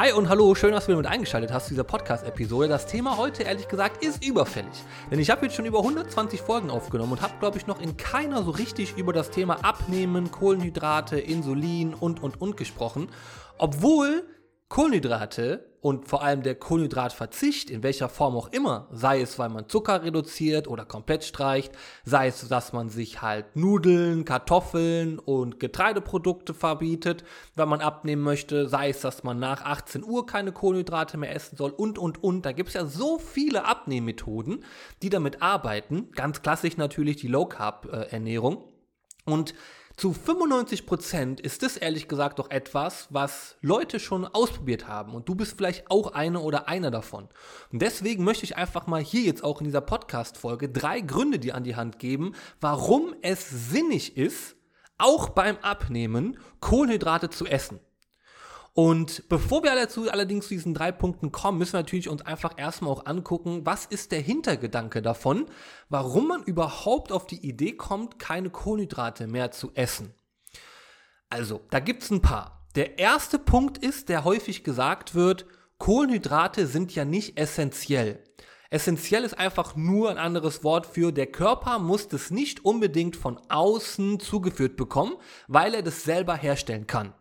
Hi und hallo, schön, dass du mit eingeschaltet hast zu dieser Podcast-Episode. Das Thema heute, ehrlich gesagt, ist überfällig. Denn ich habe jetzt schon über 120 Folgen aufgenommen und habe, glaube ich, noch in keiner so richtig über das Thema Abnehmen, Kohlenhydrate, Insulin und, und, und gesprochen. Obwohl Kohlenhydrate und vor allem der Kohlenhydratverzicht, in welcher Form auch immer, sei es, weil man Zucker reduziert oder komplett streicht, sei es, dass man sich halt Nudeln, Kartoffeln und Getreideprodukte verbietet, wenn man abnehmen möchte, sei es, dass man nach 18 Uhr keine Kohlenhydrate mehr essen soll und, und, und. Da gibt es ja so viele Abnehmmethoden, die damit arbeiten. Ganz klassisch natürlich die Low-Carb-Ernährung. Und zu 95% ist das ehrlich gesagt doch etwas, was Leute schon ausprobiert haben und du bist vielleicht auch eine oder einer davon. Und deswegen möchte ich einfach mal hier jetzt auch in dieser Podcast-Folge drei Gründe dir an die Hand geben, warum es sinnig ist, auch beim Abnehmen Kohlenhydrate zu essen. Und bevor wir dazu allerdings zu diesen drei Punkten kommen, müssen wir natürlich uns einfach erstmal auch angucken, was ist der Hintergedanke davon, warum man überhaupt auf die Idee kommt, keine Kohlenhydrate mehr zu essen. Also, da gibt es ein paar. Der erste Punkt ist, der häufig gesagt wird, Kohlenhydrate sind ja nicht essentiell. Essentiell ist einfach nur ein anderes Wort für, der Körper muss das nicht unbedingt von außen zugeführt bekommen, weil er das selber herstellen kann.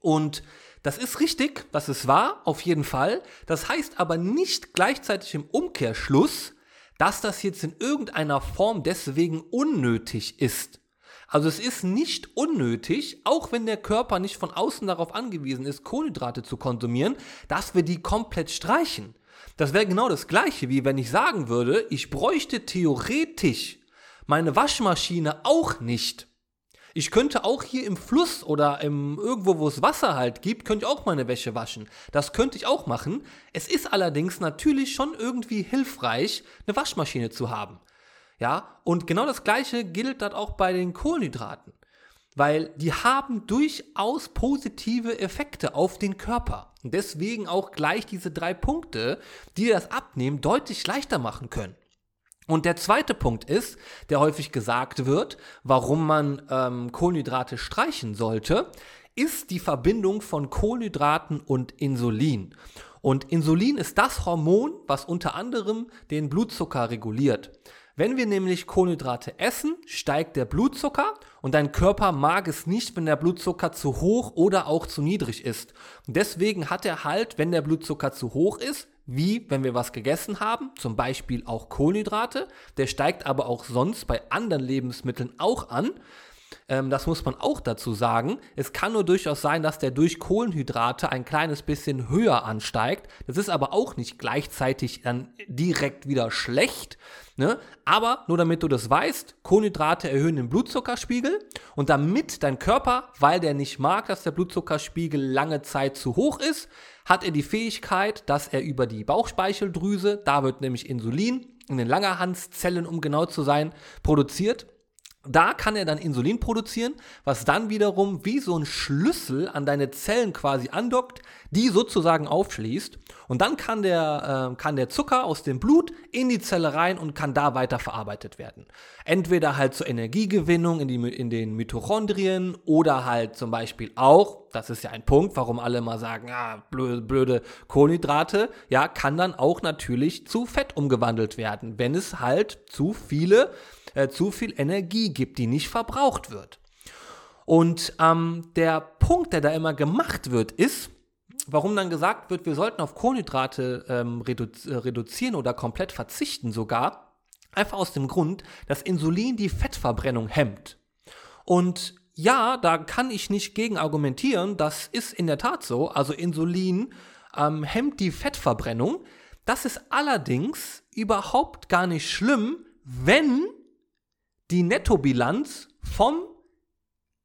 Und das ist richtig, das ist wahr, auf jeden Fall. Das heißt aber nicht gleichzeitig im Umkehrschluss, dass das jetzt in irgendeiner Form deswegen unnötig ist. Also es ist nicht unnötig, auch wenn der Körper nicht von außen darauf angewiesen ist, Kohlenhydrate zu konsumieren, dass wir die komplett streichen. Das wäre genau das gleiche, wie wenn ich sagen würde, ich bräuchte theoretisch meine Waschmaschine auch nicht. Ich könnte auch hier im Fluss oder im, irgendwo, wo es Wasser halt gibt, könnte ich auch meine Wäsche waschen. Das könnte ich auch machen. Es ist allerdings natürlich schon irgendwie hilfreich, eine Waschmaschine zu haben. Ja, und genau das gleiche gilt dann auch bei den Kohlenhydraten. Weil die haben durchaus positive Effekte auf den Körper. Und deswegen auch gleich diese drei Punkte, die das Abnehmen deutlich leichter machen können. Und der zweite Punkt ist, der häufig gesagt wird, warum man ähm, Kohlenhydrate streichen sollte, ist die Verbindung von Kohlenhydraten und Insulin. Und Insulin ist das Hormon, was unter anderem den Blutzucker reguliert. Wenn wir nämlich Kohlenhydrate essen, steigt der Blutzucker und dein Körper mag es nicht, wenn der Blutzucker zu hoch oder auch zu niedrig ist. Und deswegen hat er halt, wenn der Blutzucker zu hoch ist, wie wenn wir was gegessen haben, zum Beispiel auch Kohlenhydrate. Der steigt aber auch sonst bei anderen Lebensmitteln auch an. Ähm, das muss man auch dazu sagen. Es kann nur durchaus sein, dass der durch Kohlenhydrate ein kleines bisschen höher ansteigt. Das ist aber auch nicht gleichzeitig dann direkt wieder schlecht. Ne? Aber nur damit du das weißt, Kohlenhydrate erhöhen den Blutzuckerspiegel und damit dein Körper, weil der nicht mag, dass der Blutzuckerspiegel lange Zeit zu hoch ist, hat er die Fähigkeit, dass er über die Bauchspeicheldrüse, da wird nämlich Insulin in den Langerhanszellen, um genau zu sein, produziert. Da kann er dann Insulin produzieren, was dann wiederum wie so ein Schlüssel an deine Zellen quasi andockt, die sozusagen aufschließt. Und dann kann der, äh, kann der Zucker aus dem Blut in die Zelle rein und kann da weiter verarbeitet werden. Entweder halt zur Energiegewinnung in, die, in den Mitochondrien oder halt zum Beispiel auch, das ist ja ein Punkt, warum alle mal sagen, ah, blöde, blöde Kohlenhydrate, ja, kann dann auch natürlich zu Fett umgewandelt werden, wenn es halt zu viele äh, zu viel Energie gibt, die nicht verbraucht wird. Und ähm, der Punkt, der da immer gemacht wird, ist, warum dann gesagt wird, wir sollten auf Kohlenhydrate ähm, redu äh, reduzieren oder komplett verzichten sogar, einfach aus dem Grund, dass Insulin die Fettverbrennung hemmt. Und ja, da kann ich nicht gegen argumentieren, das ist in der Tat so. Also Insulin ähm, hemmt die Fettverbrennung. Das ist allerdings überhaupt gar nicht schlimm, wenn die Nettobilanz vom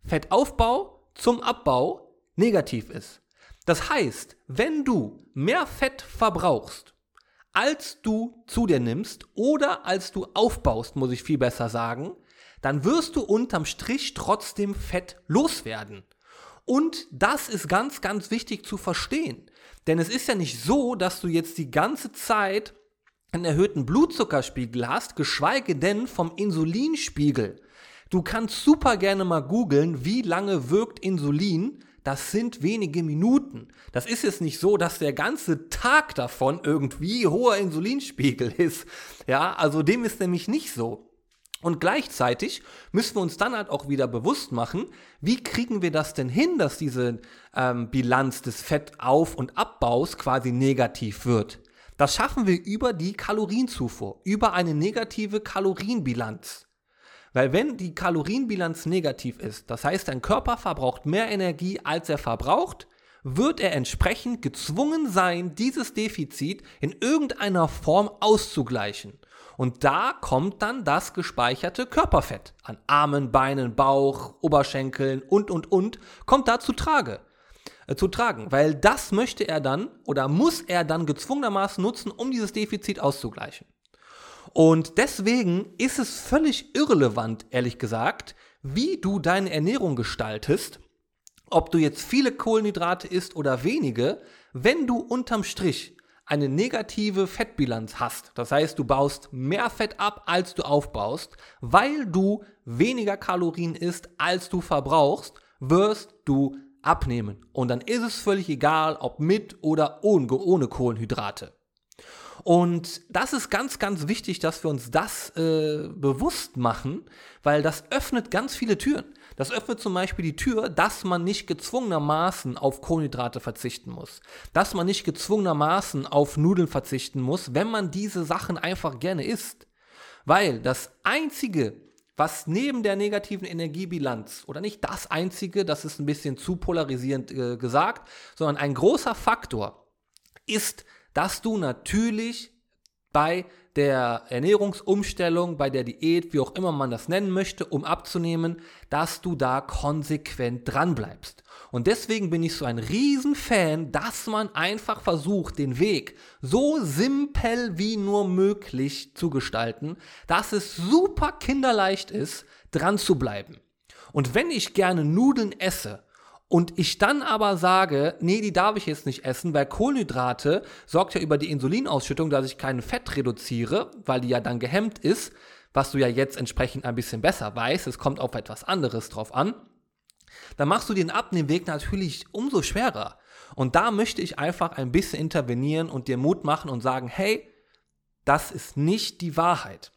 Fettaufbau zum Abbau negativ ist. Das heißt, wenn du mehr Fett verbrauchst, als du zu dir nimmst oder als du aufbaust, muss ich viel besser sagen, dann wirst du unterm Strich trotzdem Fett loswerden. Und das ist ganz, ganz wichtig zu verstehen. Denn es ist ja nicht so, dass du jetzt die ganze Zeit einen erhöhten Blutzuckerspiegel hast, geschweige denn vom Insulinspiegel. Du kannst super gerne mal googeln, wie lange wirkt Insulin. das sind wenige Minuten. Das ist jetzt nicht so, dass der ganze Tag davon irgendwie hoher Insulinspiegel ist. Ja, also dem ist nämlich nicht so. Und gleichzeitig müssen wir uns dann halt auch wieder bewusst machen, wie kriegen wir das denn hin, dass diese ähm, Bilanz des Fettauf- und Abbaus quasi negativ wird. Das schaffen wir über die Kalorienzufuhr, über eine negative Kalorienbilanz. Weil wenn die Kalorienbilanz negativ ist, das heißt, dein Körper verbraucht mehr Energie, als er verbraucht, wird er entsprechend gezwungen sein, dieses Defizit in irgendeiner Form auszugleichen. Und da kommt dann das gespeicherte Körperfett an Armen, Beinen, Bauch, Oberschenkeln und, und, und, kommt da zu Trage. Äh, zu tragen, weil das möchte er dann oder muss er dann gezwungenermaßen nutzen, um dieses Defizit auszugleichen. Und deswegen ist es völlig irrelevant, ehrlich gesagt, wie du deine Ernährung gestaltest, ob du jetzt viele Kohlenhydrate isst oder wenige, wenn du unterm Strich eine negative Fettbilanz hast. Das heißt, du baust mehr Fett ab, als du aufbaust, weil du weniger Kalorien isst, als du verbrauchst, wirst du abnehmen. Und dann ist es völlig egal, ob mit oder ohne, Kohlenhydrate. Und das ist ganz, ganz wichtig, dass wir uns das äh, bewusst machen, weil das öffnet ganz viele Türen. Das öffnet zum Beispiel die Tür, dass man nicht gezwungenermaßen auf Kohlenhydrate verzichten muss. Dass man nicht gezwungenermaßen auf Nudeln verzichten muss, wenn man diese Sachen einfach gerne isst. Weil das einzige, was neben der negativen Energiebilanz, oder nicht das einzige, das ist ein bisschen zu polarisierend äh, gesagt, sondern ein großer Faktor ist, dass du natürlich bei der Ernährungsumstellung, bei der Diät, wie auch immer man das nennen möchte, um abzunehmen, dass du da konsequent dran bleibst. Und deswegen bin ich so ein Riesenfan, dass man einfach versucht, den Weg so simpel wie nur möglich zu gestalten, dass es super kinderleicht ist, dran zu bleiben. Und wenn ich gerne Nudeln esse, und ich dann aber sage, nee, die darf ich jetzt nicht essen, weil Kohlenhydrate sorgt ja über die Insulinausschüttung, dass ich kein Fett reduziere, weil die ja dann gehemmt ist, was du ja jetzt entsprechend ein bisschen besser weißt, es kommt auf etwas anderes drauf an, dann machst du den Abnehmweg natürlich umso schwerer. Und da möchte ich einfach ein bisschen intervenieren und dir Mut machen und sagen, hey, das ist nicht die Wahrheit.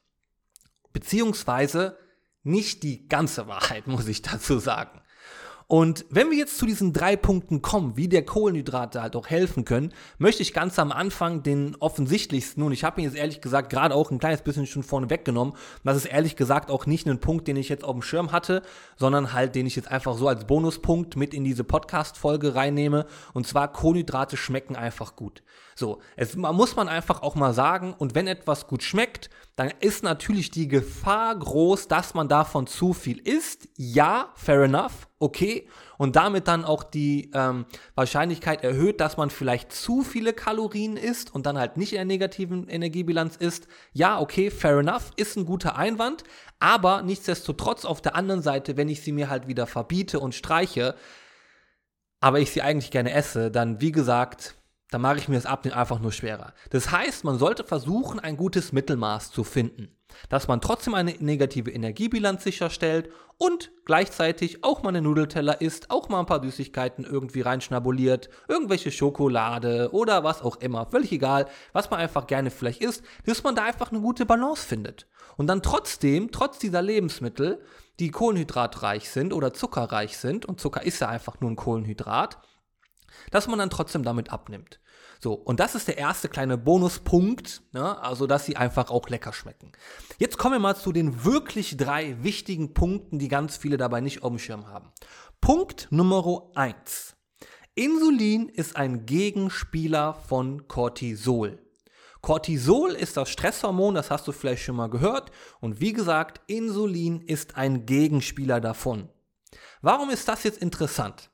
Beziehungsweise nicht die ganze Wahrheit, muss ich dazu sagen. Und wenn wir jetzt zu diesen drei Punkten kommen, wie der Kohlenhydrate halt auch helfen können, möchte ich ganz am Anfang den offensichtlichsten, und ich habe ihn jetzt ehrlich gesagt gerade auch ein kleines bisschen schon vorne weggenommen, das ist ehrlich gesagt auch nicht ein Punkt, den ich jetzt auf dem Schirm hatte, sondern halt, den ich jetzt einfach so als Bonuspunkt mit in diese Podcast-Folge reinnehme, und zwar Kohlenhydrate schmecken einfach gut. So, es muss man einfach auch mal sagen, und wenn etwas gut schmeckt, dann ist natürlich die Gefahr groß, dass man davon zu viel isst. Ja, fair enough, okay. Und damit dann auch die ähm, Wahrscheinlichkeit erhöht, dass man vielleicht zu viele Kalorien isst und dann halt nicht in der negativen Energiebilanz ist. Ja, okay, fair enough, ist ein guter Einwand. Aber nichtsdestotrotz auf der anderen Seite, wenn ich sie mir halt wieder verbiete und streiche, aber ich sie eigentlich gerne esse, dann wie gesagt, dann mache ich mir das Abnehmen einfach nur schwerer. Das heißt, man sollte versuchen, ein gutes Mittelmaß zu finden, dass man trotzdem eine negative Energiebilanz sicherstellt und gleichzeitig auch mal eine Nudelteller isst, auch mal ein paar Süßigkeiten irgendwie reinschnabuliert, irgendwelche Schokolade oder was auch immer, völlig egal, was man einfach gerne vielleicht isst, dass man da einfach eine gute Balance findet. Und dann trotzdem, trotz dieser Lebensmittel, die kohlenhydratreich sind oder zuckerreich sind, und Zucker ist ja einfach nur ein Kohlenhydrat, dass man dann trotzdem damit abnimmt. So, und das ist der erste kleine Bonuspunkt, ne? also dass sie einfach auch lecker schmecken. Jetzt kommen wir mal zu den wirklich drei wichtigen Punkten, die ganz viele dabei nicht auf dem Schirm haben. Punkt Nummer eins: Insulin ist ein Gegenspieler von Cortisol. Cortisol ist das Stresshormon, das hast du vielleicht schon mal gehört. Und wie gesagt, Insulin ist ein Gegenspieler davon. Warum ist das jetzt interessant?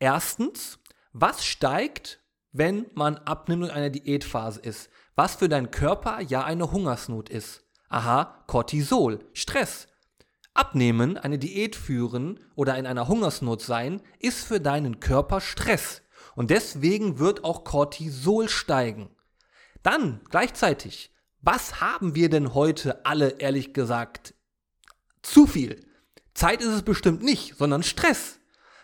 Erstens, was steigt, wenn man abnimmt und in einer Diätphase ist? Was für deinen Körper ja eine Hungersnot ist. Aha, Cortisol, Stress. Abnehmen, eine Diät führen oder in einer Hungersnot sein, ist für deinen Körper Stress. Und deswegen wird auch Cortisol steigen. Dann gleichzeitig, was haben wir denn heute alle ehrlich gesagt? Zu viel. Zeit ist es bestimmt nicht, sondern Stress.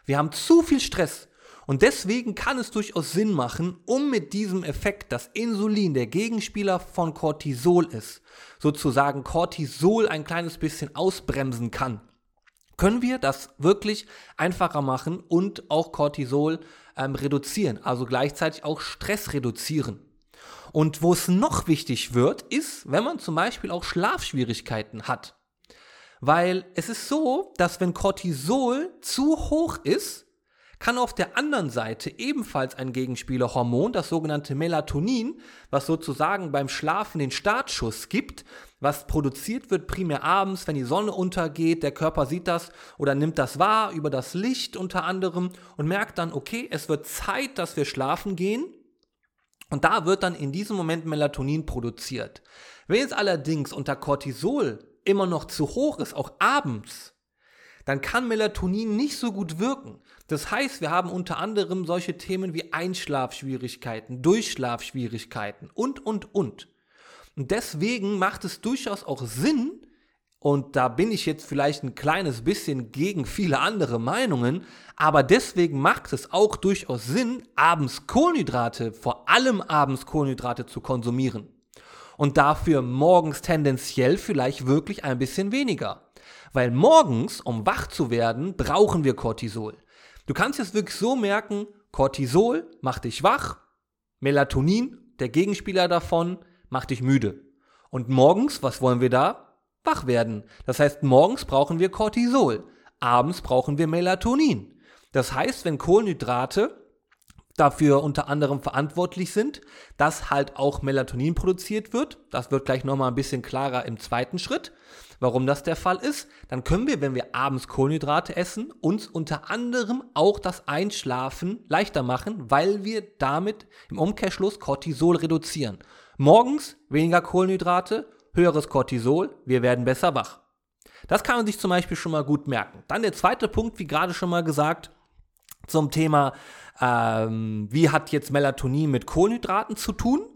Wir haben zu viel Stress Und deswegen kann es durchaus Sinn machen, um mit diesem Effekt, dass Insulin der Gegenspieler von Cortisol ist, sozusagen Cortisol ein kleines bisschen ausbremsen kann, können wir das wirklich einfacher machen und auch Cortisol ähm, reduzieren, also gleichzeitig auch Stress reduzieren. Und wo es noch wichtig wird, ist, wenn man zum Beispiel auch Schlafschwierigkeiten hat. Weil es ist so, dass wenn Cortisol zu hoch ist, kann auf der anderen Seite ebenfalls ein Gegenspielerhormon, das sogenannte Melatonin, was sozusagen beim Schlafen den Startschuss gibt, was produziert wird primär abends, wenn die Sonne untergeht, der Körper sieht das oder nimmt das wahr über das Licht unter anderem und merkt dann, okay, es wird Zeit, dass wir schlafen gehen. Und da wird dann in diesem Moment Melatonin produziert. Wenn es allerdings unter Cortisol immer noch zu hoch ist, auch abends, dann kann Melatonin nicht so gut wirken. Das heißt, wir haben unter anderem solche Themen wie Einschlafschwierigkeiten, Durchschlafschwierigkeiten und, und, und. Und deswegen macht es durchaus auch Sinn, und da bin ich jetzt vielleicht ein kleines bisschen gegen viele andere Meinungen, aber deswegen macht es auch durchaus Sinn, abends Kohlenhydrate, vor allem abends Kohlenhydrate zu konsumieren. Und dafür morgens tendenziell vielleicht wirklich ein bisschen weniger. Weil morgens, um wach zu werden, brauchen wir Cortisol. Du kannst es wirklich so merken, Cortisol macht dich wach, Melatonin, der Gegenspieler davon, macht dich müde. Und morgens, was wollen wir da? Wach werden. Das heißt, morgens brauchen wir Cortisol, abends brauchen wir Melatonin. Das heißt, wenn Kohlenhydrate dafür unter anderem verantwortlich sind, dass halt auch Melatonin produziert wird. Das wird gleich nochmal ein bisschen klarer im zweiten Schritt, warum das der Fall ist. Dann können wir, wenn wir abends Kohlenhydrate essen, uns unter anderem auch das Einschlafen leichter machen, weil wir damit im Umkehrschluss Cortisol reduzieren. Morgens weniger Kohlenhydrate, höheres Cortisol, wir werden besser wach. Das kann man sich zum Beispiel schon mal gut merken. Dann der zweite Punkt, wie gerade schon mal gesagt, zum Thema ähm, wie hat jetzt Melatonin mit Kohlenhydraten zu tun?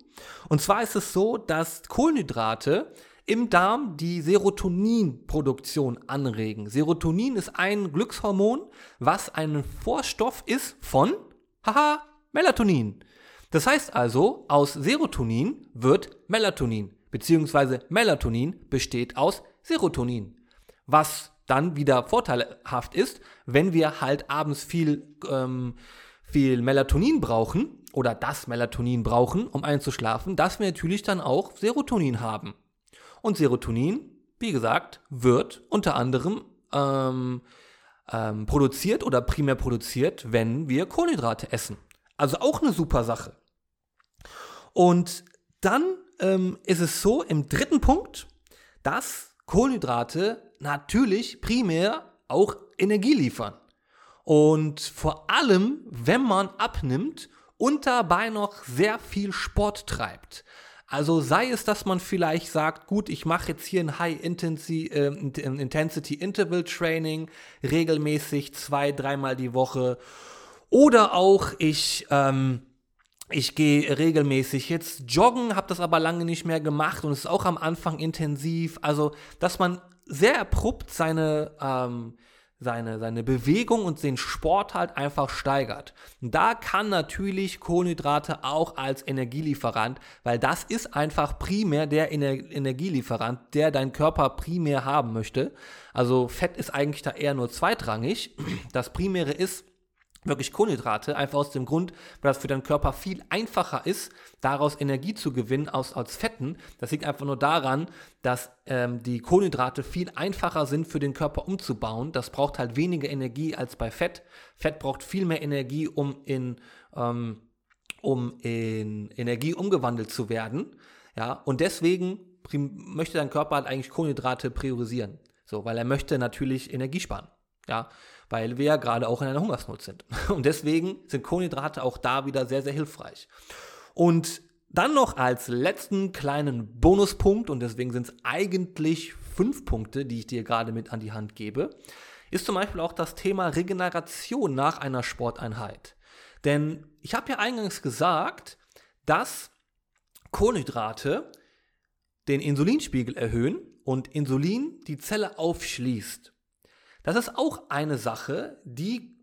Und zwar ist es so, dass Kohlenhydrate im Darm die Serotoninproduktion anregen. Serotonin ist ein Glückshormon, was ein Vorstoff ist von, haha, Melatonin. Das heißt also, aus Serotonin wird Melatonin, beziehungsweise Melatonin besteht aus Serotonin. Was dann wieder vorteilhaft ist, wenn wir halt abends viel ähm, viel Melatonin brauchen oder das Melatonin brauchen, um einzuschlafen, dass wir natürlich dann auch Serotonin haben. Und Serotonin, wie gesagt, wird unter anderem ähm, ähm, produziert oder primär produziert, wenn wir Kohlenhydrate essen. Also auch eine super Sache. Und dann ähm, ist es so im dritten Punkt, dass Kohlenhydrate natürlich primär auch Energie liefern. Und vor allem, wenn man abnimmt und dabei noch sehr viel Sport treibt. Also sei es, dass man vielleicht sagt, gut, ich mache jetzt hier ein High Intensity, äh, Intensity Interval Training regelmäßig zwei, dreimal die Woche. Oder auch ich, ähm, ich gehe regelmäßig jetzt joggen, habe das aber lange nicht mehr gemacht und es ist auch am Anfang intensiv. Also, dass man sehr abrupt seine ähm, seine, seine Bewegung und den Sport halt einfach steigert. Da kann natürlich Kohlenhydrate auch als Energielieferant, weil das ist einfach primär der Ener Energielieferant, der dein Körper primär haben möchte. Also Fett ist eigentlich da eher nur zweitrangig. Das Primäre ist, wirklich Kohlenhydrate, einfach aus dem Grund, weil das für deinen Körper viel einfacher ist, daraus Energie zu gewinnen aus, aus Fetten. Das liegt einfach nur daran, dass ähm, die Kohlenhydrate viel einfacher sind für den Körper umzubauen. Das braucht halt weniger Energie als bei Fett. Fett braucht viel mehr Energie, um in, ähm, um in Energie umgewandelt zu werden. Ja, und deswegen möchte dein Körper halt eigentlich Kohlenhydrate priorisieren. So, weil er möchte natürlich Energie sparen. Ja, weil wir ja gerade auch in einer Hungersnot sind. Und deswegen sind Kohlenhydrate auch da wieder sehr, sehr hilfreich. Und dann noch als letzten kleinen Bonuspunkt, und deswegen sind es eigentlich fünf Punkte, die ich dir gerade mit an die Hand gebe, ist zum Beispiel auch das Thema Regeneration nach einer Sporteinheit. Denn ich habe ja eingangs gesagt, dass Kohlenhydrate den Insulinspiegel erhöhen und Insulin die Zelle aufschließt. Das ist auch eine Sache, die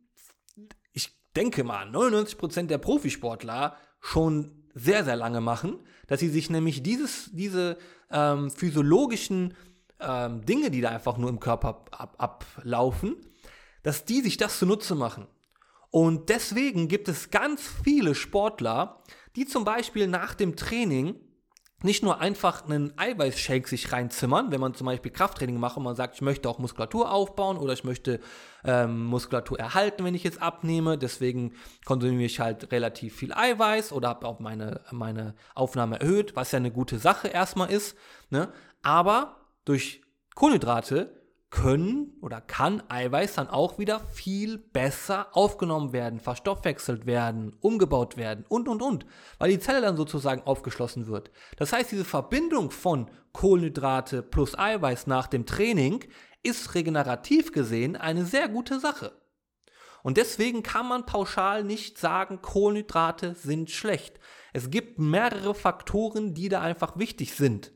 ich denke mal, 99% der Profisportler schon sehr, sehr lange machen, dass sie sich nämlich dieses, diese ähm, physiologischen ähm, Dinge, die da einfach nur im Körper ab, ablaufen, dass die sich das zunutze machen. Und deswegen gibt es ganz viele Sportler, die zum Beispiel nach dem Training nicht nur einfach einen Eiweißshake sich reinzimmern, wenn man zum Beispiel Krafttraining macht und man sagt, ich möchte auch Muskulatur aufbauen oder ich möchte ähm, Muskulatur erhalten, wenn ich jetzt abnehme. Deswegen konsumiere ich halt relativ viel Eiweiß oder habe auch meine, meine Aufnahme erhöht, was ja eine gute Sache erstmal ist. Ne? Aber durch Kohlenhydrate können oder kann Eiweiß dann auch wieder viel besser aufgenommen werden, verstoffwechselt werden, umgebaut werden und, und, und, weil die Zelle dann sozusagen aufgeschlossen wird. Das heißt, diese Verbindung von Kohlenhydrate plus Eiweiß nach dem Training ist regenerativ gesehen eine sehr gute Sache. Und deswegen kann man pauschal nicht sagen, Kohlenhydrate sind schlecht. Es gibt mehrere Faktoren, die da einfach wichtig sind.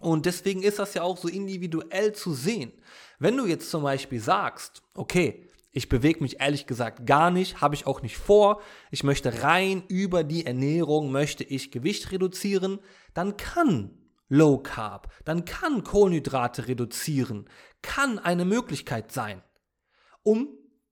Und deswegen ist das ja auch so individuell zu sehen. Wenn du jetzt zum Beispiel sagst, okay, ich bewege mich ehrlich gesagt gar nicht, habe ich auch nicht vor, ich möchte rein über die Ernährung, möchte ich Gewicht reduzieren, dann kann Low Carb, dann kann Kohlenhydrate reduzieren, kann eine Möglichkeit sein, um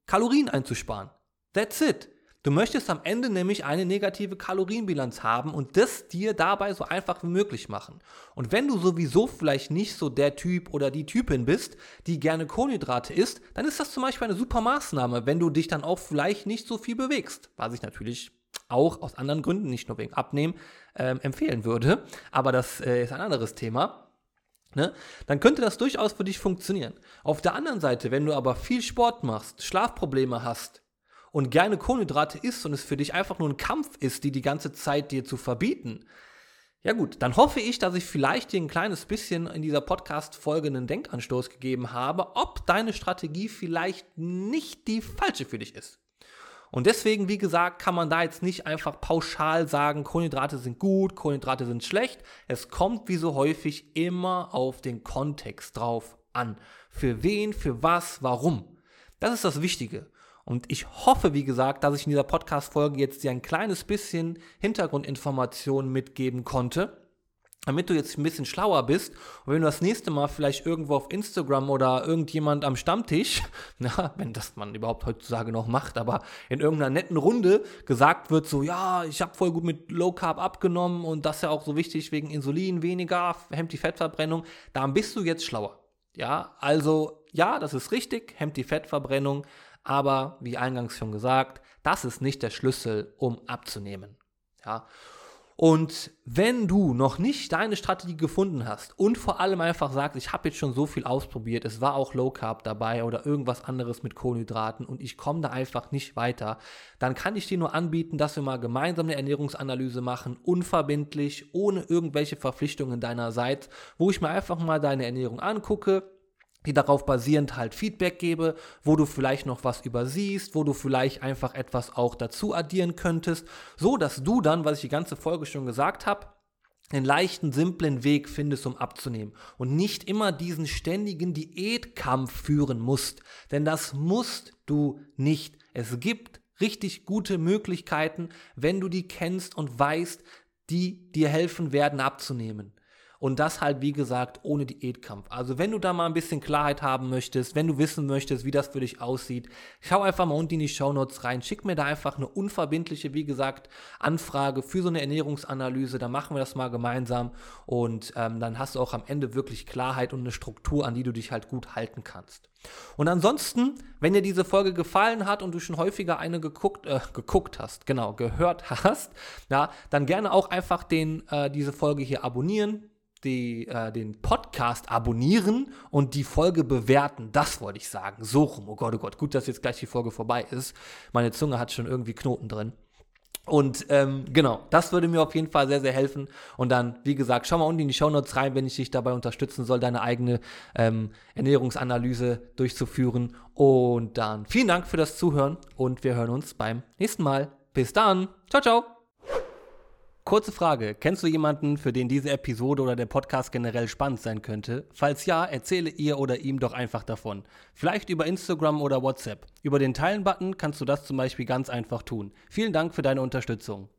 Kalorien einzusparen. That's it. Du möchtest am Ende nämlich eine negative Kalorienbilanz haben und das dir dabei so einfach wie möglich machen. Und wenn du sowieso vielleicht nicht so der Typ oder die Typin bist, die gerne Kohlenhydrate isst, dann ist das zum Beispiel eine super Maßnahme, wenn du dich dann auch vielleicht nicht so viel bewegst. Was ich natürlich auch aus anderen Gründen, nicht nur wegen Abnehmen, ähm, empfehlen würde. Aber das äh, ist ein anderes Thema. Ne? Dann könnte das durchaus für dich funktionieren. Auf der anderen Seite, wenn du aber viel Sport machst, Schlafprobleme hast, und gerne Kohlenhydrate isst und es für dich einfach nur ein Kampf ist, die die ganze Zeit dir zu verbieten, ja gut, dann hoffe ich, dass ich vielleicht dir ein kleines bisschen in dieser Podcast-Folge einen Denkanstoß gegeben habe, ob deine Strategie vielleicht nicht die falsche für dich ist. Und deswegen, wie gesagt, kann man da jetzt nicht einfach pauschal sagen, Kohlenhydrate sind gut, Kohlenhydrate sind schlecht. Es kommt wie so häufig immer auf den Kontext drauf an. Für wen, für was, warum. Das ist das Wichtige. Und ich hoffe, wie gesagt, dass ich in dieser Podcast-Folge jetzt dir ein kleines bisschen Hintergrundinformationen mitgeben konnte, damit du jetzt ein bisschen schlauer bist. Und wenn du das nächste Mal vielleicht irgendwo auf Instagram oder irgendjemand am Stammtisch, na, wenn das man überhaupt heutzutage noch macht, aber in irgendeiner netten Runde gesagt wird, so, ja, ich habe voll gut mit Low Carb abgenommen und das ist ja auch so wichtig wegen Insulin, weniger, hemmt die Fettverbrennung, dann bist du jetzt schlauer. Ja, also ja, das ist richtig, hemmt die Fettverbrennung, aber wie eingangs schon gesagt, das ist nicht der Schlüssel, um abzunehmen. Ja. Und wenn du noch nicht deine Strategie gefunden hast und vor allem einfach sagst, ich habe jetzt schon so viel ausprobiert, es war auch Low Carb dabei oder irgendwas anderes mit Kohlenhydraten und ich komme da einfach nicht weiter, dann kann ich dir nur anbieten, dass wir mal gemeinsam eine Ernährungsanalyse machen, unverbindlich, ohne irgendwelche Verpflichtungen deinerseits, wo ich mir einfach mal deine Ernährung angucke, die darauf basierend halt Feedback gebe, wo du vielleicht noch was übersiehst, wo du vielleicht einfach etwas auch dazu addieren könntest, so dass du dann, was ich die ganze Folge schon gesagt habe, einen leichten, simplen Weg findest, um abzunehmen und nicht immer diesen ständigen Diätkampf führen musst, denn das musst du nicht. Es gibt richtig gute Möglichkeiten, wenn du die kennst und weißt, die dir helfen werden abzunehmen. Und das halt, wie gesagt, ohne Diätkampf. Also wenn du da mal ein bisschen Klarheit haben möchtest, wenn du wissen möchtest, wie das für dich aussieht, schau einfach mal unten in die Show Notes rein. Schick mir da einfach eine unverbindliche, wie gesagt, Anfrage für so eine Ernährungsanalyse. Dann machen wir das mal gemeinsam. Und ähm, dann hast du auch am Ende wirklich Klarheit und eine Struktur, an die du dich halt gut halten kannst. Und ansonsten, wenn dir diese Folge gefallen hat und du schon häufiger eine geguckt, äh, geguckt hast, genau, gehört hast, ja, dann gerne auch einfach den, äh, diese Folge hier abonnieren die, äh, den Podcast abonnieren und die Folge bewerten. Das wollte ich sagen. So rum. Oh Gott, oh Gott. Gut, dass jetzt gleich die Folge vorbei ist. Meine Zunge hat schon irgendwie Knoten drin. Und ähm, genau, das würde mir auf jeden Fall sehr, sehr helfen. Und dann, wie gesagt, schau mal unten in die Shownotes rein, wenn ich dich dabei unterstützen soll, deine eigene ähm, Ernährungsanalyse durchzuführen. Und dann vielen Dank für das Zuhören und wir hören uns beim nächsten Mal. Bis dann. Ciao, ciao. Kurze Frage, kennst du jemanden, für den diese Episode oder der Podcast generell spannend sein könnte? Falls ja, erzähle ihr oder ihm doch einfach davon. Vielleicht über Instagram oder WhatsApp. Über den Teilen-Button kannst du das zum Beispiel ganz einfach tun. Vielen Dank für deine Unterstützung.